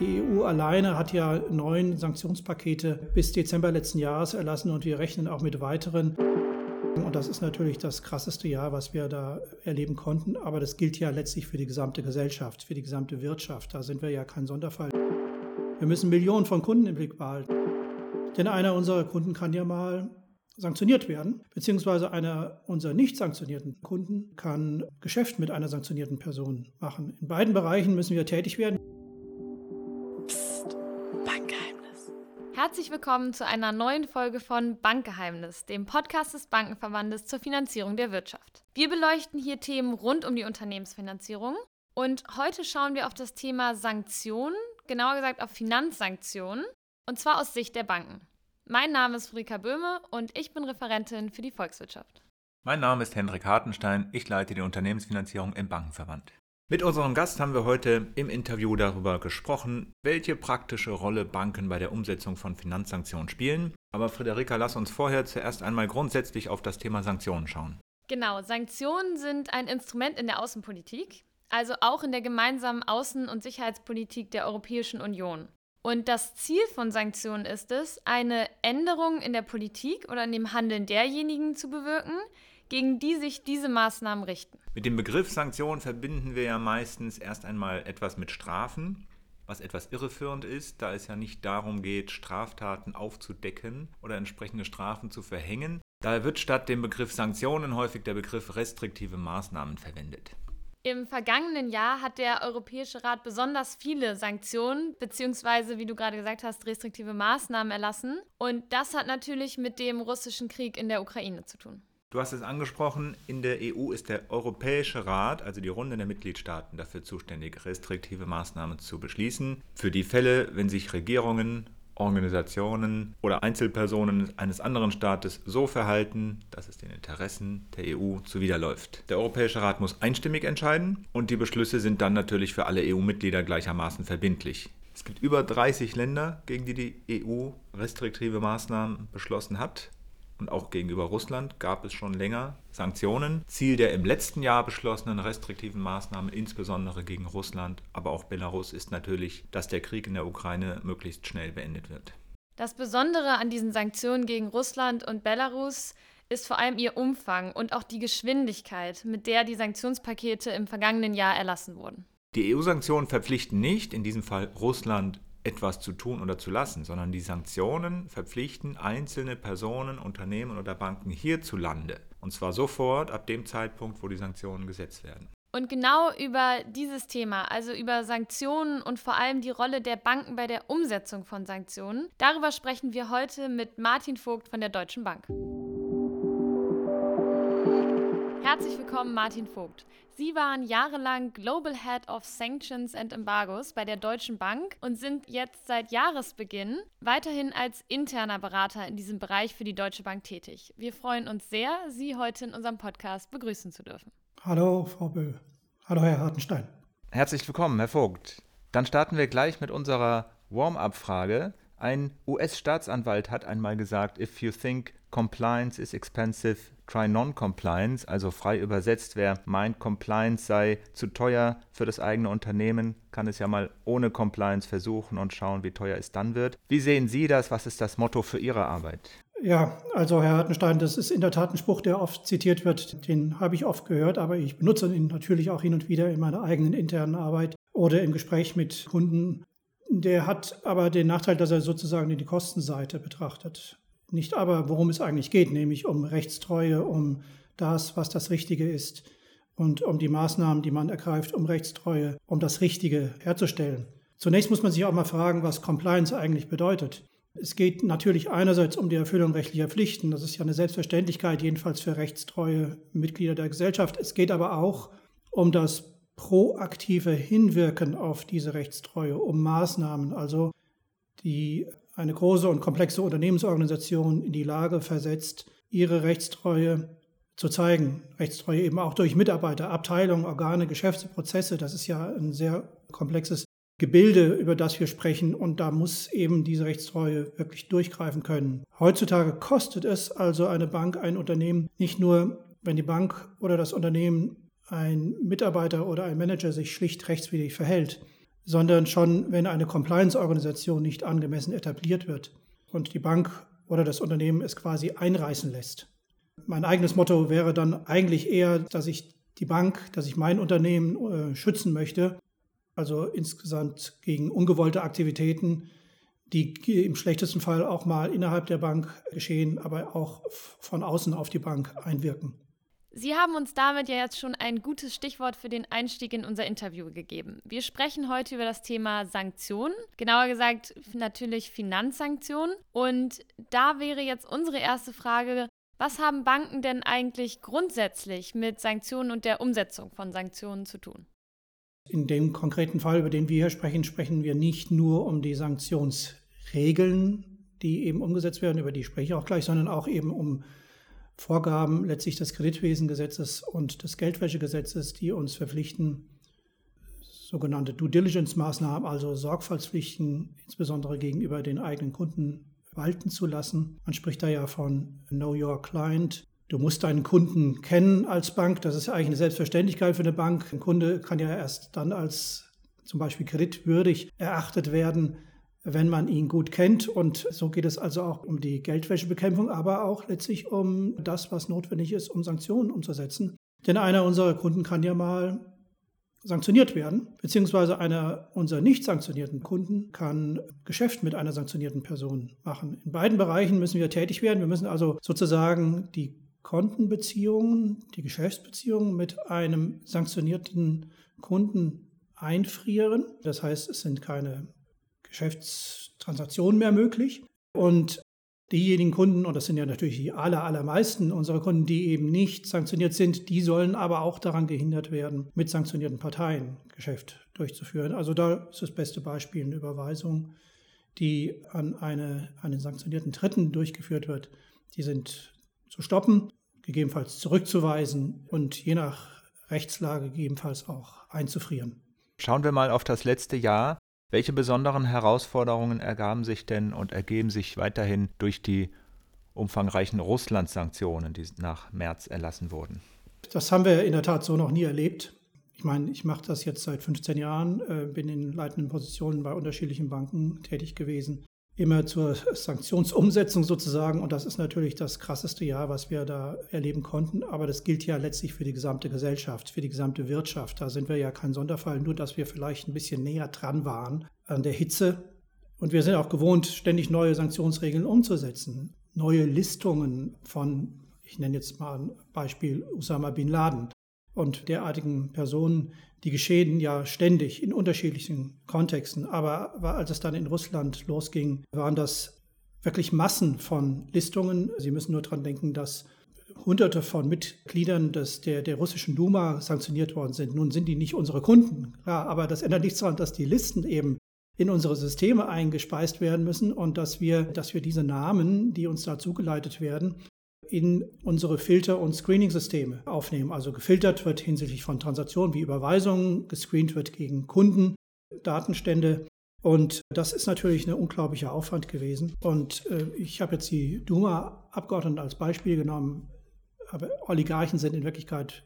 Die EU alleine hat ja neun Sanktionspakete bis Dezember letzten Jahres erlassen und wir rechnen auch mit weiteren. Und das ist natürlich das krasseste Jahr, was wir da erleben konnten. Aber das gilt ja letztlich für die gesamte Gesellschaft, für die gesamte Wirtschaft. Da sind wir ja kein Sonderfall. Wir müssen Millionen von Kunden im Blick behalten. Denn einer unserer Kunden kann ja mal sanktioniert werden, beziehungsweise einer unserer nicht sanktionierten Kunden kann Geschäft mit einer sanktionierten Person machen. In beiden Bereichen müssen wir tätig werden. Herzlich willkommen zu einer neuen Folge von Bankgeheimnis, dem Podcast des Bankenverbandes zur Finanzierung der Wirtschaft. Wir beleuchten hier Themen rund um die Unternehmensfinanzierung und heute schauen wir auf das Thema Sanktionen, genauer gesagt auf Finanzsanktionen, und zwar aus Sicht der Banken. Mein Name ist Frika Böhme und ich bin Referentin für die Volkswirtschaft. Mein Name ist Hendrik Hartenstein, ich leite die Unternehmensfinanzierung im Bankenverband. Mit unserem Gast haben wir heute im Interview darüber gesprochen, welche praktische Rolle Banken bei der Umsetzung von Finanzsanktionen spielen. Aber Friederika, lass uns vorher zuerst einmal grundsätzlich auf das Thema Sanktionen schauen. Genau, Sanktionen sind ein Instrument in der Außenpolitik, also auch in der gemeinsamen Außen- und Sicherheitspolitik der Europäischen Union. Und das Ziel von Sanktionen ist es, eine Änderung in der Politik oder in dem Handeln derjenigen zu bewirken, gegen die sich diese Maßnahmen richten. Mit dem Begriff Sanktion verbinden wir ja meistens erst einmal etwas mit Strafen, was etwas irreführend ist, da es ja nicht darum geht, Straftaten aufzudecken oder entsprechende Strafen zu verhängen. Daher wird statt dem Begriff Sanktionen häufig der Begriff restriktive Maßnahmen verwendet. Im vergangenen Jahr hat der Europäische Rat besonders viele Sanktionen bzw. wie du gerade gesagt hast, restriktive Maßnahmen erlassen. Und das hat natürlich mit dem russischen Krieg in der Ukraine zu tun. Du hast es angesprochen, in der EU ist der Europäische Rat, also die Runde der Mitgliedstaaten, dafür zuständig, restriktive Maßnahmen zu beschließen. Für die Fälle, wenn sich Regierungen, Organisationen oder Einzelpersonen eines anderen Staates so verhalten, dass es den Interessen der EU zuwiderläuft. Der Europäische Rat muss einstimmig entscheiden und die Beschlüsse sind dann natürlich für alle EU-Mitglieder gleichermaßen verbindlich. Es gibt über 30 Länder, gegen die die EU restriktive Maßnahmen beschlossen hat und auch gegenüber Russland gab es schon länger Sanktionen. Ziel der im letzten Jahr beschlossenen restriktiven Maßnahmen, insbesondere gegen Russland, aber auch Belarus, ist natürlich, dass der Krieg in der Ukraine möglichst schnell beendet wird. Das Besondere an diesen Sanktionen gegen Russland und Belarus ist vor allem ihr Umfang und auch die Geschwindigkeit, mit der die Sanktionspakete im vergangenen Jahr erlassen wurden. Die EU-Sanktionen verpflichten nicht, in diesem Fall Russland etwas zu tun oder zu lassen, sondern die Sanktionen verpflichten einzelne Personen, Unternehmen oder Banken hierzulande. Und zwar sofort ab dem Zeitpunkt, wo die Sanktionen gesetzt werden. Und genau über dieses Thema, also über Sanktionen und vor allem die Rolle der Banken bei der Umsetzung von Sanktionen, darüber sprechen wir heute mit Martin Vogt von der Deutschen Bank. Herzlich willkommen, Martin Vogt. Sie waren jahrelang Global Head of Sanctions and Embargos bei der Deutschen Bank und sind jetzt seit Jahresbeginn weiterhin als interner Berater in diesem Bereich für die Deutsche Bank tätig. Wir freuen uns sehr, Sie heute in unserem Podcast begrüßen zu dürfen. Hallo, Frau Böhl. Hallo, Herr Hartenstein. Herzlich willkommen, Herr Vogt. Dann starten wir gleich mit unserer Warm-up-Frage. Ein US-Staatsanwalt hat einmal gesagt, if you think compliance is expensive, try non-compliance, also frei übersetzt, wer meint, Compliance sei zu teuer für das eigene Unternehmen, kann es ja mal ohne Compliance versuchen und schauen, wie teuer es dann wird. Wie sehen Sie das? Was ist das Motto für Ihre Arbeit? Ja, also Herr Hartenstein, das ist in der Tat ein Spruch, der oft zitiert wird. Den habe ich oft gehört, aber ich benutze ihn natürlich auch hin und wieder in meiner eigenen internen Arbeit oder im Gespräch mit Kunden. Der hat aber den Nachteil, dass er sozusagen die Kostenseite betrachtet. Nicht aber, worum es eigentlich geht, nämlich um Rechtstreue, um das, was das Richtige ist und um die Maßnahmen, die man ergreift, um Rechtstreue, um das Richtige herzustellen. Zunächst muss man sich auch mal fragen, was Compliance eigentlich bedeutet. Es geht natürlich einerseits um die Erfüllung rechtlicher Pflichten. Das ist ja eine Selbstverständlichkeit, jedenfalls für rechtstreue Mitglieder der Gesellschaft. Es geht aber auch um das proaktive Hinwirken auf diese Rechtstreue, um Maßnahmen, also die eine große und komplexe Unternehmensorganisation in die Lage versetzt, ihre Rechtstreue zu zeigen. Rechtstreue eben auch durch Mitarbeiter, Abteilungen, Organe, Geschäfte, Prozesse. Das ist ja ein sehr komplexes Gebilde, über das wir sprechen. Und da muss eben diese Rechtstreue wirklich durchgreifen können. Heutzutage kostet es also eine Bank, ein Unternehmen nicht nur, wenn die Bank oder das Unternehmen ein Mitarbeiter oder ein Manager sich schlicht rechtswidrig verhält, sondern schon, wenn eine Compliance-Organisation nicht angemessen etabliert wird und die Bank oder das Unternehmen es quasi einreißen lässt. Mein eigenes Motto wäre dann eigentlich eher, dass ich die Bank, dass ich mein Unternehmen äh, schützen möchte, also insgesamt gegen ungewollte Aktivitäten, die im schlechtesten Fall auch mal innerhalb der Bank geschehen, aber auch von außen auf die Bank einwirken. Sie haben uns damit ja jetzt schon ein gutes Stichwort für den Einstieg in unser Interview gegeben. Wir sprechen heute über das Thema Sanktionen, genauer gesagt natürlich Finanzsanktionen. Und da wäre jetzt unsere erste Frage, was haben Banken denn eigentlich grundsätzlich mit Sanktionen und der Umsetzung von Sanktionen zu tun? In dem konkreten Fall, über den wir hier sprechen, sprechen wir nicht nur um die Sanktionsregeln, die eben umgesetzt werden, über die spreche ich auch gleich, sondern auch eben um Vorgaben letztlich des Kreditwesengesetzes und des Geldwäschegesetzes, die uns verpflichten, sogenannte Due Diligence-Maßnahmen, also Sorgfaltspflichten, insbesondere gegenüber den eigenen Kunden, walten zu lassen. Man spricht da ja von Know Your Client. Du musst deinen Kunden kennen als Bank. Das ist eigentlich eine Selbstverständlichkeit für eine Bank. Ein Kunde kann ja erst dann als zum Beispiel kreditwürdig erachtet werden, wenn man ihn gut kennt. Und so geht es also auch um die Geldwäschebekämpfung, aber auch letztlich um das, was notwendig ist, um Sanktionen umzusetzen. Denn einer unserer Kunden kann ja mal sanktioniert werden, beziehungsweise einer unserer nicht sanktionierten Kunden kann Geschäft mit einer sanktionierten Person machen. In beiden Bereichen müssen wir tätig werden. Wir müssen also sozusagen die Kontenbeziehungen, die Geschäftsbeziehungen mit einem sanktionierten Kunden einfrieren. Das heißt, es sind keine Geschäftstransaktionen mehr möglich. Und diejenigen Kunden, und das sind ja natürlich die aller, allermeisten unserer Kunden, die eben nicht sanktioniert sind, die sollen aber auch daran gehindert werden, mit sanktionierten Parteien Geschäft durchzuführen. Also da ist das beste Beispiel eine Überweisung, die an eine, einen sanktionierten Dritten durchgeführt wird. Die sind zu stoppen, gegebenenfalls zurückzuweisen und je nach Rechtslage gegebenenfalls auch einzufrieren. Schauen wir mal auf das letzte Jahr. Welche besonderen Herausforderungen ergaben sich denn und ergeben sich weiterhin durch die umfangreichen Russland-Sanktionen, die nach März erlassen wurden? Das haben wir in der Tat so noch nie erlebt. Ich meine, ich mache das jetzt seit 15 Jahren, äh, bin in leitenden Positionen bei unterschiedlichen Banken tätig gewesen immer zur Sanktionsumsetzung sozusagen. Und das ist natürlich das krasseste Jahr, was wir da erleben konnten. Aber das gilt ja letztlich für die gesamte Gesellschaft, für die gesamte Wirtschaft. Da sind wir ja kein Sonderfall, nur dass wir vielleicht ein bisschen näher dran waren an der Hitze. Und wir sind auch gewohnt, ständig neue Sanktionsregeln umzusetzen. Neue Listungen von, ich nenne jetzt mal ein Beispiel, Osama bin Laden und derartigen Personen, die geschehen ja ständig in unterschiedlichen Kontexten. Aber als es dann in Russland losging, waren das wirklich Massen von Listungen. Sie müssen nur daran denken, dass Hunderte von Mitgliedern des, der, der russischen Duma sanktioniert worden sind. Nun sind die nicht unsere Kunden, klar, aber das ändert nichts daran, dass die Listen eben in unsere Systeme eingespeist werden müssen und dass wir, dass wir diese Namen, die uns da zugeleitet werden, in unsere Filter- und Screening-Systeme aufnehmen. Also gefiltert wird hinsichtlich von Transaktionen wie Überweisungen, gescreent wird gegen Kunden, Datenstände. Und das ist natürlich ein unglaublicher Aufwand gewesen. Und äh, ich habe jetzt die Duma-Abgeordneten als Beispiel genommen. Aber Oligarchen sind in Wirklichkeit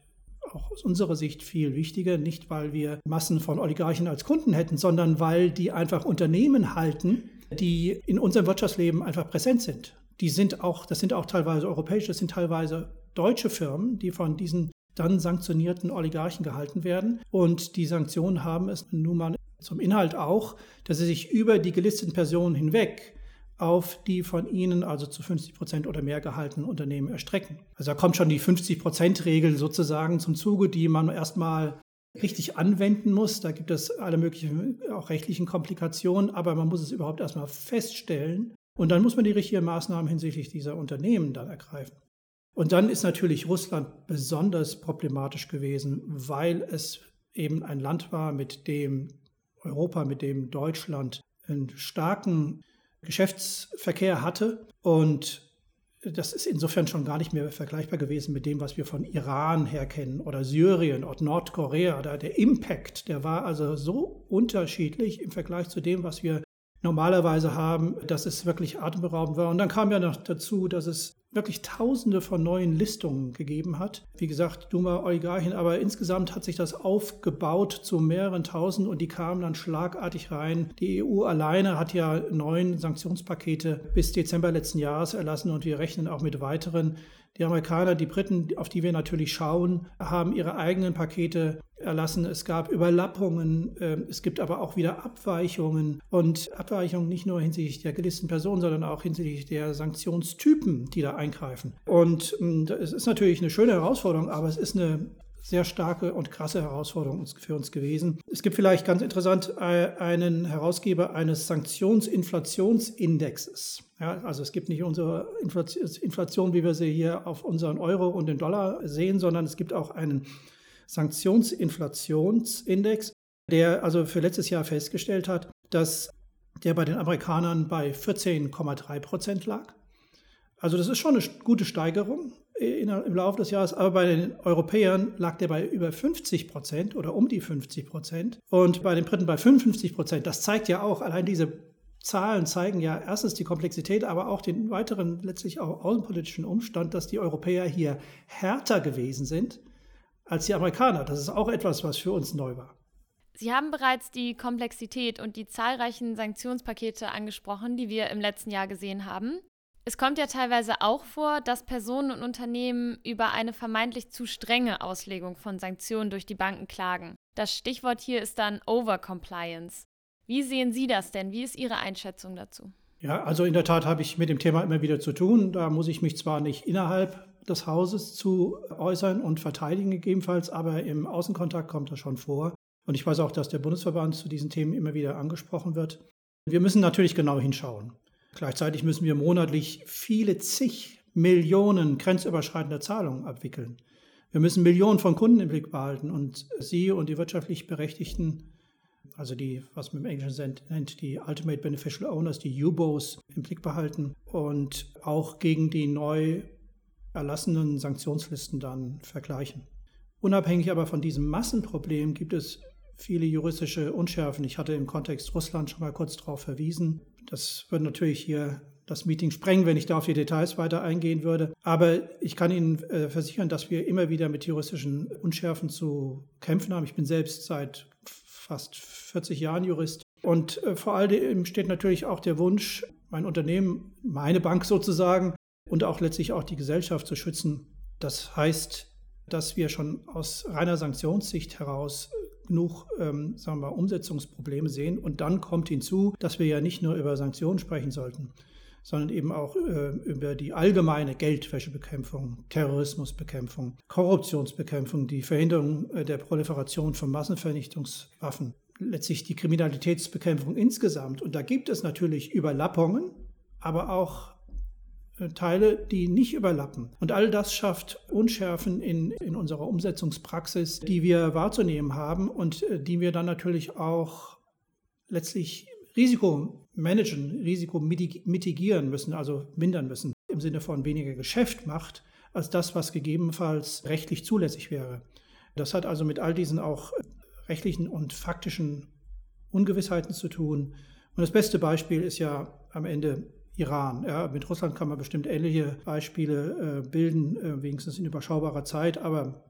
auch aus unserer Sicht viel wichtiger, nicht weil wir Massen von Oligarchen als Kunden hätten, sondern weil die einfach Unternehmen halten, die in unserem Wirtschaftsleben einfach präsent sind die sind auch, das sind auch teilweise europäische, das sind teilweise deutsche Firmen, die von diesen dann sanktionierten Oligarchen gehalten werden. Und die Sanktionen haben es nun mal zum Inhalt auch, dass sie sich über die gelisteten Personen hinweg auf die von ihnen also zu 50 Prozent oder mehr gehaltenen Unternehmen erstrecken. Also da kommt schon die 50 Prozent Regel sozusagen zum Zuge, die man erstmal richtig anwenden muss. Da gibt es alle möglichen auch rechtlichen Komplikationen, aber man muss es überhaupt erstmal feststellen und dann muss man die richtigen Maßnahmen hinsichtlich dieser Unternehmen dann ergreifen. Und dann ist natürlich Russland besonders problematisch gewesen, weil es eben ein Land war, mit dem Europa, mit dem Deutschland einen starken Geschäftsverkehr hatte. Und das ist insofern schon gar nicht mehr vergleichbar gewesen mit dem, was wir von Iran her kennen oder Syrien oder Nordkorea. Der Impact, der war also so unterschiedlich im Vergleich zu dem, was wir normalerweise haben, dass es wirklich atemberaubend war. Und dann kam ja noch dazu, dass es wirklich Tausende von neuen Listungen gegeben hat. Wie gesagt, Duma Oligarchen, aber insgesamt hat sich das aufgebaut zu mehreren Tausend und die kamen dann schlagartig rein. Die EU alleine hat ja neun Sanktionspakete bis Dezember letzten Jahres erlassen und wir rechnen auch mit weiteren. Die Amerikaner, die Briten, auf die wir natürlich schauen, haben ihre eigenen Pakete erlassen. Es gab Überlappungen, ähm, es gibt aber auch wieder Abweichungen und Abweichungen nicht nur hinsichtlich der gelisteten Personen, sondern auch hinsichtlich der Sanktionstypen, die da eingreifen. Und ähm, es ist natürlich eine schöne Herausforderung, aber es ist eine sehr starke und krasse Herausforderung für uns gewesen. Es gibt vielleicht ganz interessant äh, einen Herausgeber eines Sanktionsinflationsindexes. Ja, also es gibt nicht unsere Inflation, wie wir sie hier auf unseren Euro und den Dollar sehen, sondern es gibt auch einen Sanktionsinflationsindex, der also für letztes Jahr festgestellt hat, dass der bei den Amerikanern bei 14,3 Prozent lag. Also das ist schon eine gute Steigerung im Laufe des Jahres, aber bei den Europäern lag der bei über 50 Prozent oder um die 50 Prozent und bei den Briten bei 55 Prozent. Das zeigt ja auch, allein diese Zahlen zeigen ja erstens die Komplexität, aber auch den weiteren letztlich auch außenpolitischen Umstand, dass die Europäer hier härter gewesen sind als die Amerikaner. Das ist auch etwas, was für uns neu war. Sie haben bereits die Komplexität und die zahlreichen Sanktionspakete angesprochen, die wir im letzten Jahr gesehen haben. Es kommt ja teilweise auch vor, dass Personen und Unternehmen über eine vermeintlich zu strenge Auslegung von Sanktionen durch die Banken klagen. Das Stichwort hier ist dann Overcompliance. Wie sehen Sie das denn? Wie ist Ihre Einschätzung dazu? Ja, also in der Tat habe ich mit dem Thema immer wieder zu tun. Da muss ich mich zwar nicht innerhalb des Hauses zu äußern und verteidigen gegebenenfalls, aber im Außenkontakt kommt das schon vor. Und ich weiß auch, dass der Bundesverband zu diesen Themen immer wieder angesprochen wird. Wir müssen natürlich genau hinschauen. Gleichzeitig müssen wir monatlich viele zig Millionen grenzüberschreitender Zahlungen abwickeln. Wir müssen Millionen von Kunden im Blick behalten und Sie und die wirtschaftlich Berechtigten, also die, was man im Englischen nennt, die Ultimate Beneficial Owners, die UBOs im Blick behalten und auch gegen die neu erlassenen Sanktionslisten dann vergleichen. Unabhängig aber von diesem Massenproblem gibt es viele juristische Unschärfen. Ich hatte im Kontext Russland schon mal kurz darauf verwiesen. Das würde natürlich hier das Meeting sprengen, wenn ich da auf die Details weiter eingehen würde. Aber ich kann Ihnen äh, versichern, dass wir immer wieder mit juristischen Unschärfen zu kämpfen haben. Ich bin selbst seit fast 40 Jahren Jurist. Und äh, vor allem steht natürlich auch der Wunsch, mein Unternehmen, meine Bank sozusagen und auch letztlich auch die Gesellschaft zu schützen. Das heißt, dass wir schon aus reiner Sanktionssicht heraus genug ähm, sagen wir, Umsetzungsprobleme sehen. Und dann kommt hinzu, dass wir ja nicht nur über Sanktionen sprechen sollten, sondern eben auch äh, über die allgemeine Geldwäschebekämpfung, Terrorismusbekämpfung, Korruptionsbekämpfung, die Verhinderung äh, der Proliferation von Massenvernichtungswaffen, letztlich die Kriminalitätsbekämpfung insgesamt. Und da gibt es natürlich Überlappungen, aber auch Teile, die nicht überlappen. Und all das schafft Unschärfen in, in unserer Umsetzungspraxis, die wir wahrzunehmen haben und äh, die wir dann natürlich auch letztlich Risiko managen, Risiko mitigieren müssen, also mindern müssen, im Sinne von weniger Geschäft macht, als das, was gegebenenfalls rechtlich zulässig wäre. Das hat also mit all diesen auch rechtlichen und faktischen Ungewissheiten zu tun. Und das beste Beispiel ist ja am Ende Iran. Ja, mit Russland kann man bestimmt ähnliche Beispiele äh, bilden, äh, wenigstens in überschaubarer Zeit. Aber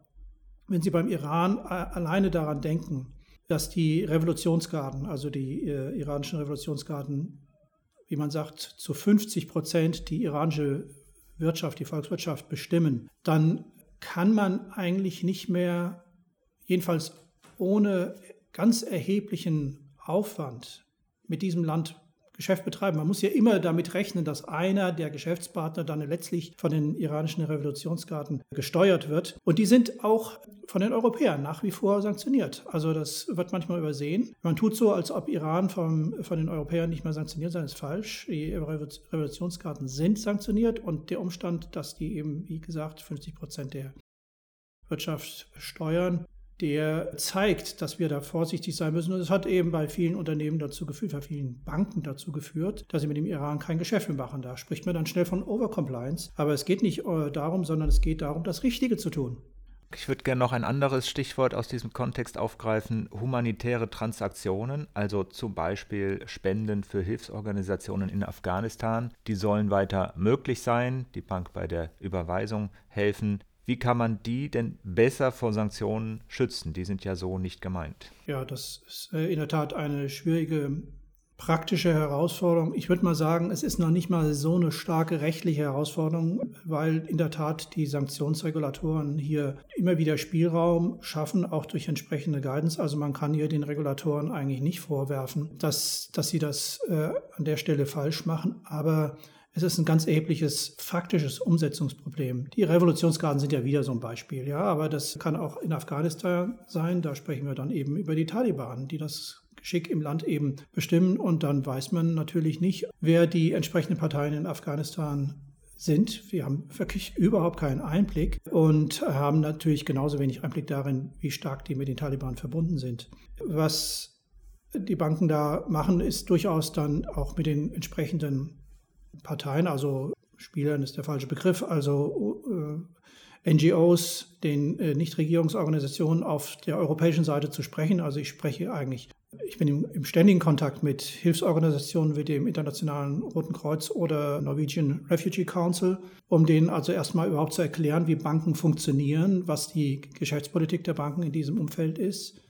wenn Sie beim Iran äh, alleine daran denken, dass die Revolutionsgarden, also die äh, iranischen Revolutionsgarden, wie man sagt, zu 50 Prozent die iranische Wirtschaft, die Volkswirtschaft bestimmen, dann kann man eigentlich nicht mehr, jedenfalls ohne ganz erheblichen Aufwand, mit diesem Land Geschäft betreiben. Man muss ja immer damit rechnen, dass einer der Geschäftspartner dann letztlich von den iranischen Revolutionsgarden gesteuert wird. Und die sind auch von den Europäern nach wie vor sanktioniert. Also das wird manchmal übersehen. Man tut so, als ob Iran vom, von den Europäern nicht mehr sanktioniert sei, ist falsch. Die Revolutionsgarden sind sanktioniert und der Umstand, dass die eben, wie gesagt, 50 Prozent der Wirtschaft steuern, der zeigt, dass wir da vorsichtig sein müssen. Und es hat eben bei vielen Unternehmen dazu geführt, bei vielen Banken dazu geführt, dass sie mit dem Iran kein Geschäft mehr machen. Da spricht man dann schnell von Overcompliance. Aber es geht nicht äh, darum, sondern es geht darum, das Richtige zu tun. Ich würde gerne noch ein anderes Stichwort aus diesem Kontext aufgreifen, humanitäre Transaktionen, also zum Beispiel Spenden für Hilfsorganisationen in Afghanistan. Die sollen weiter möglich sein, die Bank bei der Überweisung helfen. Wie kann man die denn besser vor Sanktionen schützen? Die sind ja so nicht gemeint. Ja, das ist äh, in der Tat eine schwierige praktische Herausforderung. Ich würde mal sagen, es ist noch nicht mal so eine starke rechtliche Herausforderung, weil in der Tat die Sanktionsregulatoren hier immer wieder Spielraum schaffen, auch durch entsprechende Guidance. Also man kann hier den Regulatoren eigentlich nicht vorwerfen, dass, dass sie das äh, an der Stelle falsch machen. Aber es ist ein ganz erhebliches faktisches Umsetzungsproblem. Die Revolutionsgarden sind ja wieder so ein Beispiel, ja, aber das kann auch in Afghanistan sein. Da sprechen wir dann eben über die Taliban, die das Geschick im Land eben bestimmen. Und dann weiß man natürlich nicht, wer die entsprechenden Parteien in Afghanistan sind. Wir haben wirklich überhaupt keinen Einblick und haben natürlich genauso wenig Einblick darin, wie stark die mit den Taliban verbunden sind. Was die Banken da machen, ist durchaus dann auch mit den entsprechenden Parteien, also Spielern ist der falsche Begriff, also äh, NGOs, den äh, Nichtregierungsorganisationen auf der europäischen Seite zu sprechen. Also ich spreche eigentlich ich bin im, im, ständigen Kontakt mit Hilfsorganisationen wie dem Internationalen Roten Kreuz oder Norwegian Refugee Council, um denen also erstmal überhaupt zu erklären, wie Banken funktionieren, was die Geschäftspolitik der Banken in diesem Umfeld ist,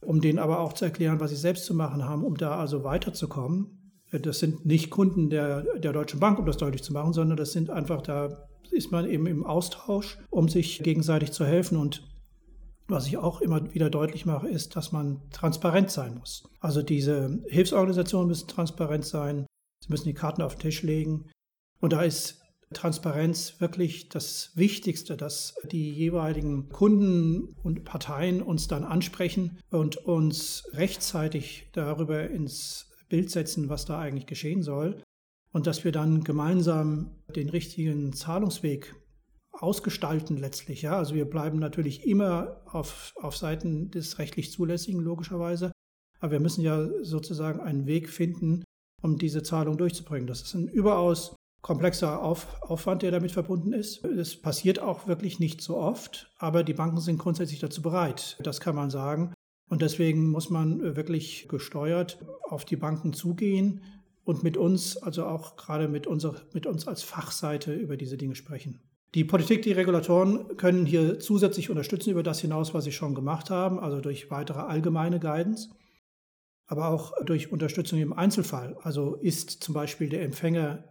um denen aber auch zu erklären, was sie selbst zu machen haben, um da also weiterzukommen. Das sind nicht Kunden der, der Deutschen Bank, um das deutlich zu machen, sondern das sind einfach, da ist man eben im Austausch, um sich gegenseitig zu helfen und was ich auch immer wieder deutlich mache, ist, dass man transparent sein muss. Also diese Hilfsorganisationen müssen transparent sein, sie müssen die Karten auf den Tisch legen. Und da ist Transparenz wirklich das Wichtigste, dass die jeweiligen Kunden und Parteien uns dann ansprechen und uns rechtzeitig darüber ins Bild setzen, was da eigentlich geschehen soll. Und dass wir dann gemeinsam den richtigen Zahlungsweg ausgestalten letztlich. Ja? Also wir bleiben natürlich immer auf, auf Seiten des rechtlich Zulässigen, logischerweise. Aber wir müssen ja sozusagen einen Weg finden, um diese Zahlung durchzubringen. Das ist ein überaus komplexer Auf, Aufwand, der damit verbunden ist. Das passiert auch wirklich nicht so oft, aber die Banken sind grundsätzlich dazu bereit. Das kann man sagen. Und deswegen muss man wirklich gesteuert auf die Banken zugehen und mit uns, also auch gerade mit, unser, mit uns als Fachseite über diese Dinge sprechen. Die Politik, die Regulatoren können hier zusätzlich unterstützen über das hinaus, was sie schon gemacht haben, also durch weitere allgemeine Guidance, aber auch durch Unterstützung im Einzelfall. Also ist zum Beispiel der Empfänger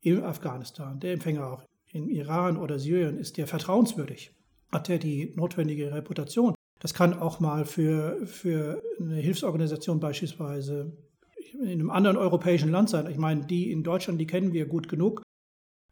in Afghanistan, der Empfänger auch in Iran oder Syrien, ist der vertrauenswürdig? Hat er die notwendige Reputation? Das kann auch mal für, für eine Hilfsorganisation beispielsweise in einem anderen europäischen Land sein. Ich meine, die in Deutschland, die kennen wir gut genug.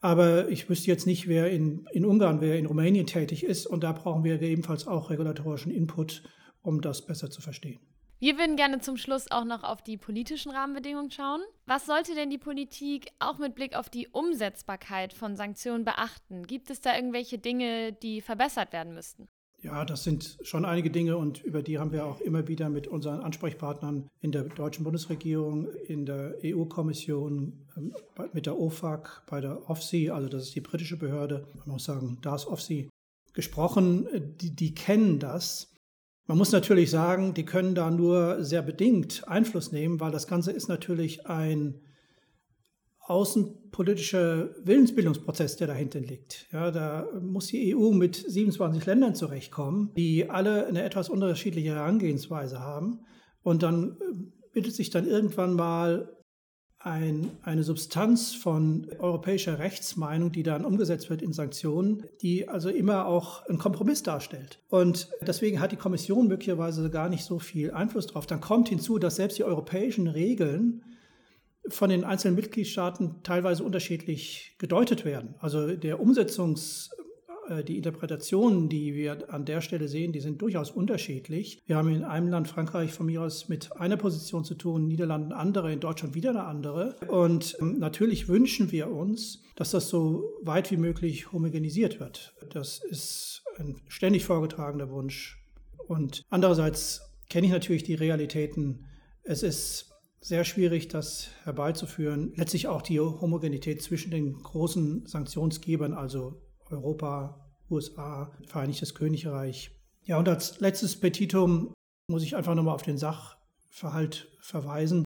Aber ich wüsste jetzt nicht, wer in, in Ungarn, wer in Rumänien tätig ist. Und da brauchen wir ebenfalls auch regulatorischen Input, um das besser zu verstehen. Wir würden gerne zum Schluss auch noch auf die politischen Rahmenbedingungen schauen. Was sollte denn die Politik auch mit Blick auf die Umsetzbarkeit von Sanktionen beachten? Gibt es da irgendwelche Dinge, die verbessert werden müssten? Ja, das sind schon einige Dinge und über die haben wir auch immer wieder mit unseren Ansprechpartnern in der deutschen Bundesregierung, in der EU-Kommission, ähm, mit der OFAC, bei der OFSI, also das ist die britische Behörde, man muss sagen, da ist OFSI, gesprochen. Die, die kennen das. Man muss natürlich sagen, die können da nur sehr bedingt Einfluss nehmen, weil das Ganze ist natürlich ein außenpolitischer Willensbildungsprozess, der dahinter liegt. Ja, da muss die EU mit 27 Ländern zurechtkommen, die alle eine etwas unterschiedliche Herangehensweise haben. Und dann äh, bildet sich dann irgendwann mal ein, eine Substanz von europäischer Rechtsmeinung, die dann umgesetzt wird in Sanktionen, die also immer auch einen Kompromiss darstellt. Und deswegen hat die Kommission möglicherweise gar nicht so viel Einfluss drauf. Dann kommt hinzu, dass selbst die europäischen Regeln von den einzelnen Mitgliedstaaten teilweise unterschiedlich gedeutet werden. Also der Umsetzungs, äh, die Interpretationen, die wir an der Stelle sehen, die sind durchaus unterschiedlich. Wir haben in einem Land, Frankreich, von mir aus mit einer Position zu tun, Niederlanden andere, in Deutschland wieder eine andere. Und ähm, natürlich wünschen wir uns, dass das so weit wie möglich homogenisiert wird. Das ist ein ständig vorgetragener Wunsch. Und andererseits kenne ich natürlich die Realitäten. Es ist sehr schwierig, das herbeizuführen. Letztlich auch die Homogenität zwischen den großen Sanktionsgebern, also Europa, USA, Vereinigtes Königreich. Ja, und als letztes Petitum muss ich einfach nochmal auf den Sachverhalt verweisen,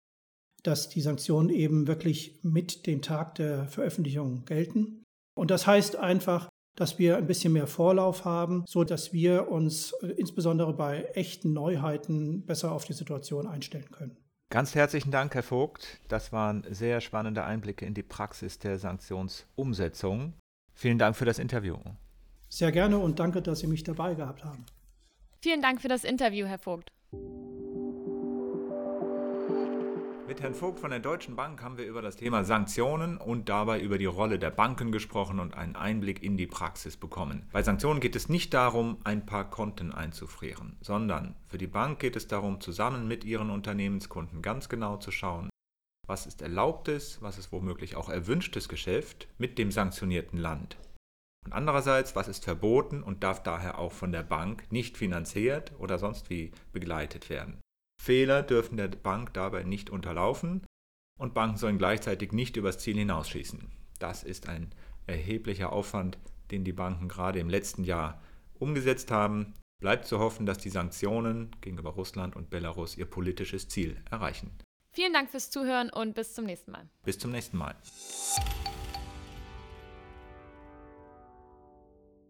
dass die Sanktionen eben wirklich mit dem Tag der Veröffentlichung gelten. Und das heißt einfach, dass wir ein bisschen mehr Vorlauf haben, so dass wir uns äh, insbesondere bei echten Neuheiten besser auf die Situation einstellen können. Ganz herzlichen Dank, Herr Vogt. Das waren sehr spannende Einblicke in die Praxis der Sanktionsumsetzung. Vielen Dank für das Interview. Sehr gerne und danke, dass Sie mich dabei gehabt haben. Vielen Dank für das Interview, Herr Vogt. Mit Herrn Vogt von der Deutschen Bank haben wir über das Thema Sanktionen und dabei über die Rolle der Banken gesprochen und einen Einblick in die Praxis bekommen. Bei Sanktionen geht es nicht darum, ein paar Konten einzufrieren, sondern für die Bank geht es darum, zusammen mit ihren Unternehmenskunden ganz genau zu schauen, was ist erlaubtes, was ist womöglich auch erwünschtes Geschäft mit dem sanktionierten Land. Und andererseits, was ist verboten und darf daher auch von der Bank nicht finanziert oder sonst wie begleitet werden. Fehler dürfen der Bank dabei nicht unterlaufen und Banken sollen gleichzeitig nicht übers Ziel hinausschießen. Das ist ein erheblicher Aufwand, den die Banken gerade im letzten Jahr umgesetzt haben. Bleibt zu hoffen, dass die Sanktionen gegenüber Russland und Belarus ihr politisches Ziel erreichen. Vielen Dank fürs Zuhören und bis zum nächsten Mal. Bis zum nächsten Mal.